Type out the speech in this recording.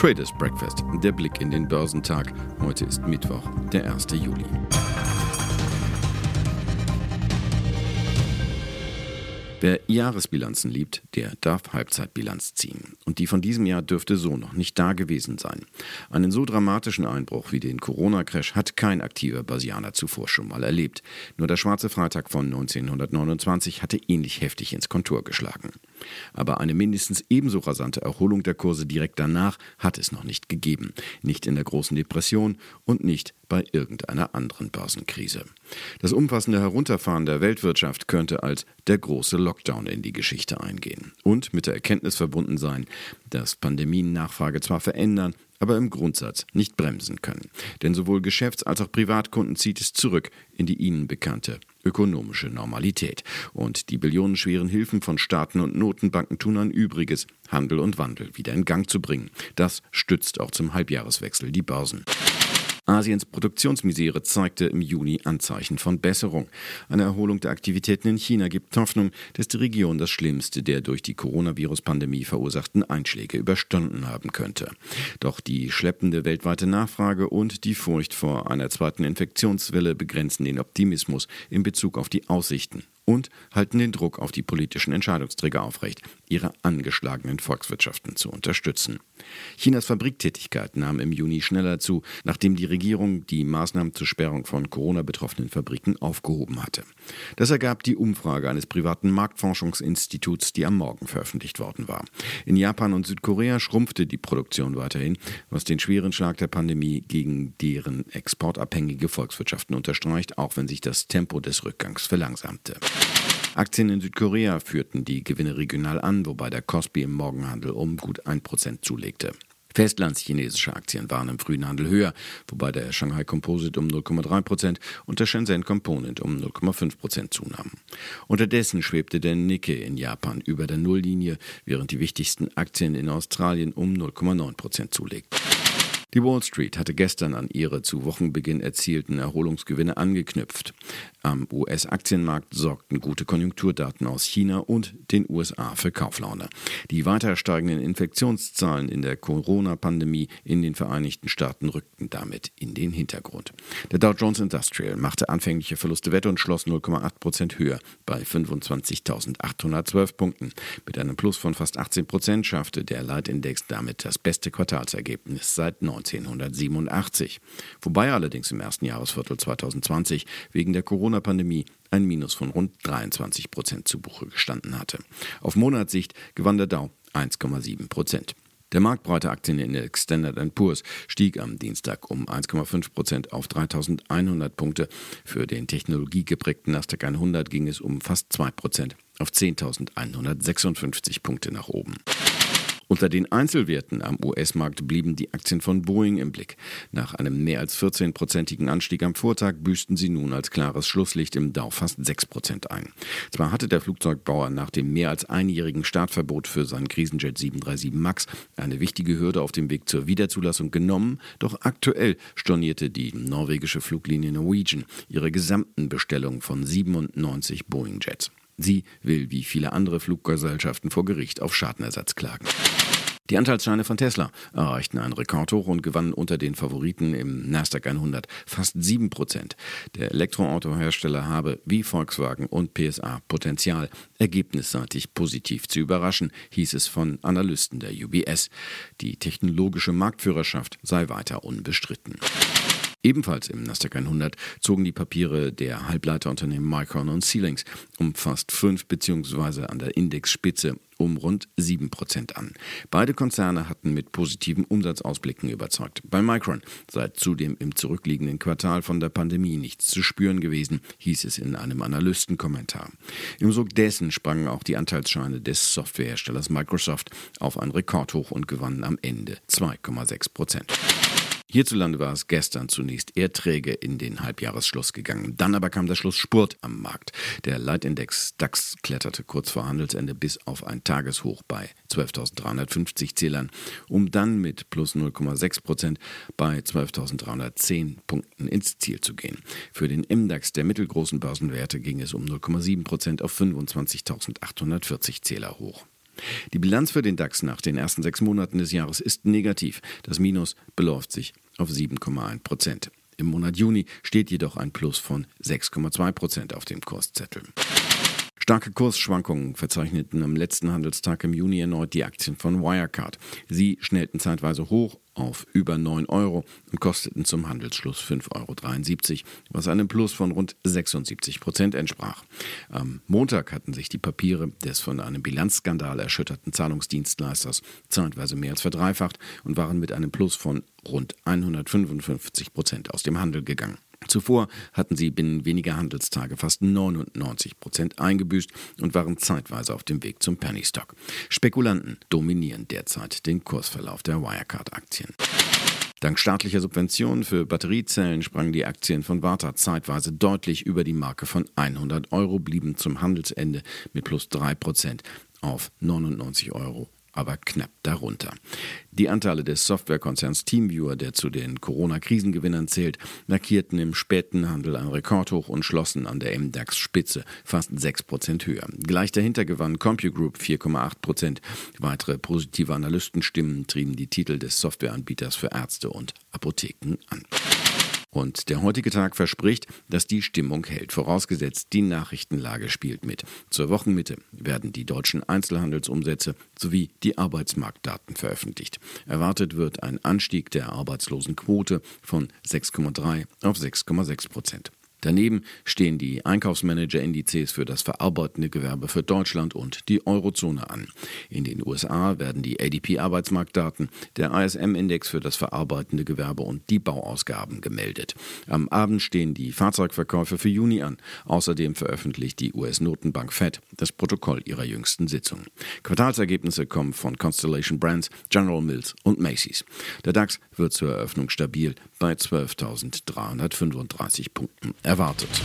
Traders Breakfast, der Blick in den Börsentag. Heute ist Mittwoch, der 1. Juli. Wer Jahresbilanzen liebt, der darf Halbzeitbilanz ziehen. Und die von diesem Jahr dürfte so noch nicht da gewesen sein. Einen so dramatischen Einbruch wie den Corona-Crash hat kein aktiver Börsianer zuvor schon mal erlebt. Nur der schwarze Freitag von 1929 hatte ähnlich heftig ins Kontur geschlagen. Aber eine mindestens ebenso rasante Erholung der Kurse direkt danach hat es noch nicht gegeben. Nicht in der großen Depression und nicht bei irgendeiner anderen Börsenkrise. Das umfassende Herunterfahren der Weltwirtschaft könnte als der große Lockdown in die Geschichte eingehen und mit der Erkenntnis verbunden sein, dass Pandemien Nachfrage zwar verändern, aber im Grundsatz nicht bremsen können. Denn sowohl Geschäfts- als auch Privatkunden zieht es zurück in die ihnen bekannte ökonomische Normalität. Und die billionenschweren Hilfen von Staaten und Notenbanken tun ein Übriges, Handel und Wandel wieder in Gang zu bringen. Das stützt auch zum Halbjahreswechsel die Börsen. Asiens Produktionsmisere zeigte im Juni Anzeichen von Besserung. Eine Erholung der Aktivitäten in China gibt Hoffnung, dass die Region das Schlimmste der durch die Coronavirus-Pandemie verursachten Einschläge überstanden haben könnte. Doch die schleppende weltweite Nachfrage und die Furcht vor einer zweiten Infektionswelle begrenzen den Optimismus in Bezug auf die Aussichten und halten den Druck auf die politischen Entscheidungsträger aufrecht, ihre angeschlagenen Volkswirtschaften zu unterstützen. Chinas Fabriktätigkeit nahm im Juni schneller zu, nachdem die Regierung die Maßnahmen zur Sperrung von Corona-betroffenen Fabriken aufgehoben hatte. Das ergab die Umfrage eines privaten Marktforschungsinstituts, die am Morgen veröffentlicht worden war. In Japan und Südkorea schrumpfte die Produktion weiterhin, was den schweren Schlag der Pandemie gegen deren exportabhängige Volkswirtschaften unterstreicht, auch wenn sich das Tempo des Rückgangs verlangsamte. Aktien in Südkorea führten die Gewinne regional an, wobei der Kospi im Morgenhandel um gut 1% zulegte. Festlandschinesische Aktien waren im frühen Handel höher, wobei der Shanghai Composite um 0,3% und der Shenzhen Component um 0,5% zunahmen. Unterdessen schwebte der Nikkei in Japan über der Nulllinie, während die wichtigsten Aktien in Australien um 0,9% zulegten. Die Wall Street hatte gestern an ihre zu Wochenbeginn erzielten Erholungsgewinne angeknüpft. Am US-Aktienmarkt sorgten gute Konjunkturdaten aus China und den USA für Kauflaune. Die weiter steigenden Infektionszahlen in der Corona-Pandemie in den Vereinigten Staaten rückten damit in den Hintergrund. Der Dow Jones Industrial machte anfängliche Verluste wett und schloss 0,8 Prozent höher bei 25.812 Punkten. Mit einem Plus von fast 18 Prozent schaffte der Leitindex damit das beste Quartalsergebnis seit 19. 1987, wobei allerdings im ersten Jahresviertel 2020 wegen der Corona-Pandemie ein Minus von rund 23 Prozent zu Buche gestanden hatte. Auf Monatssicht gewann der Dow 1,7 Prozent. Der marktbreite Aktienindex Standard Poor's stieg am Dienstag um 1,5 Prozent auf 3.100 Punkte. Für den technologiegeprägten Nasdaq 100 ging es um fast 2 Prozent auf 10.156 Punkte nach oben. Unter den Einzelwerten am US-Markt blieben die Aktien von Boeing im Blick. Nach einem mehr als 14-prozentigen Anstieg am Vortag büßten sie nun als klares Schlusslicht im Dow fast 6 Prozent ein. Zwar hatte der Flugzeugbauer nach dem mehr als einjährigen Startverbot für seinen Krisenjet 737 MAX eine wichtige Hürde auf dem Weg zur Wiederzulassung genommen, doch aktuell stornierte die norwegische Fluglinie Norwegian ihre gesamten Bestellungen von 97 Boeing-Jets. Sie will wie viele andere Fluggesellschaften vor Gericht auf Schadenersatz klagen. Die Anteilsscheine von Tesla erreichten einen Rekordhoch und gewannen unter den Favoriten im Nasdaq 100 fast 7%. Der Elektroautohersteller habe wie Volkswagen und PSA Potenzial, ergebnisseitig positiv zu überraschen, hieß es von Analysten der UBS. Die technologische Marktführerschaft sei weiter unbestritten. Ebenfalls im Nasdaq 100 zogen die Papiere der Halbleiterunternehmen Micron und Ceilings um fast 5 bzw. an der Indexspitze um rund 7 Prozent an. Beide Konzerne hatten mit positiven Umsatzausblicken überzeugt. Bei Micron sei zudem im zurückliegenden Quartal von der Pandemie nichts zu spüren gewesen, hieß es in einem Analystenkommentar. Im Sog dessen sprangen auch die Anteilsscheine des Softwareherstellers Microsoft auf ein Rekordhoch und gewannen am Ende 2,6 Prozent. Hierzulande war es gestern zunächst eher träge in den Halbjahresschluss gegangen. Dann aber kam der Schlussspurt am Markt. Der Leitindex DAX kletterte kurz vor Handelsende bis auf ein Tageshoch bei 12.350 Zählern, um dann mit plus 0,6 Prozent bei 12.310 Punkten ins Ziel zu gehen. Für den MDAX der mittelgroßen Börsenwerte ging es um 0,7 Prozent auf 25.840 Zähler hoch. Die Bilanz für den DAX nach den ersten sechs Monaten des Jahres ist negativ. Das Minus beläuft sich auf 7,1 Prozent. Im Monat Juni steht jedoch ein Plus von 6,2 Prozent auf dem Kurszettel. Starke Kursschwankungen verzeichneten am letzten Handelstag im Juni erneut die Aktien von Wirecard. Sie schnellten zeitweise hoch auf über 9 Euro und kosteten zum Handelsschluss 5,73 Euro, was einem Plus von rund 76 Prozent entsprach. Am Montag hatten sich die Papiere des von einem Bilanzskandal erschütterten Zahlungsdienstleisters zeitweise mehr als verdreifacht und waren mit einem Plus von rund 155 Prozent aus dem Handel gegangen. Zuvor hatten sie binnen weniger Handelstage fast 99 Prozent eingebüßt und waren zeitweise auf dem Weg zum Penny Stock. Spekulanten dominieren derzeit den Kursverlauf der Wirecard-Aktien. Dank staatlicher Subventionen für Batteriezellen sprangen die Aktien von Warta zeitweise deutlich über die Marke von 100 Euro, blieben zum Handelsende mit plus 3 Prozent auf 99 Euro aber knapp darunter. Die Anteile des Softwarekonzerns Teamviewer, der zu den Corona-Krisengewinnern zählt, markierten im späten Handel ein Rekordhoch und schlossen an der MDAX-Spitze fast 6% höher. Gleich dahinter gewann CompuGroup 4,8%. Weitere positive Analystenstimmen trieben die Titel des Softwareanbieters für Ärzte und Apotheken an. Und der heutige Tag verspricht, dass die Stimmung hält, vorausgesetzt die Nachrichtenlage spielt mit. Zur Wochenmitte werden die deutschen Einzelhandelsumsätze sowie die Arbeitsmarktdaten veröffentlicht. Erwartet wird ein Anstieg der Arbeitslosenquote von 6,3 auf 6,6 Prozent. Daneben stehen die Einkaufsmanager-Indizes für das verarbeitende Gewerbe für Deutschland und die Eurozone an. In den USA werden die ADP-Arbeitsmarktdaten, der ISM-Index für das verarbeitende Gewerbe und die Bauausgaben gemeldet. Am Abend stehen die Fahrzeugverkäufe für Juni an. Außerdem veröffentlicht die US-Notenbank Fed das Protokoll ihrer jüngsten Sitzung. Quartalsergebnisse kommen von Constellation Brands, General Mills und Macy's. Der DAX wird zur Eröffnung stabil bei 12.335 Punkten erwartet.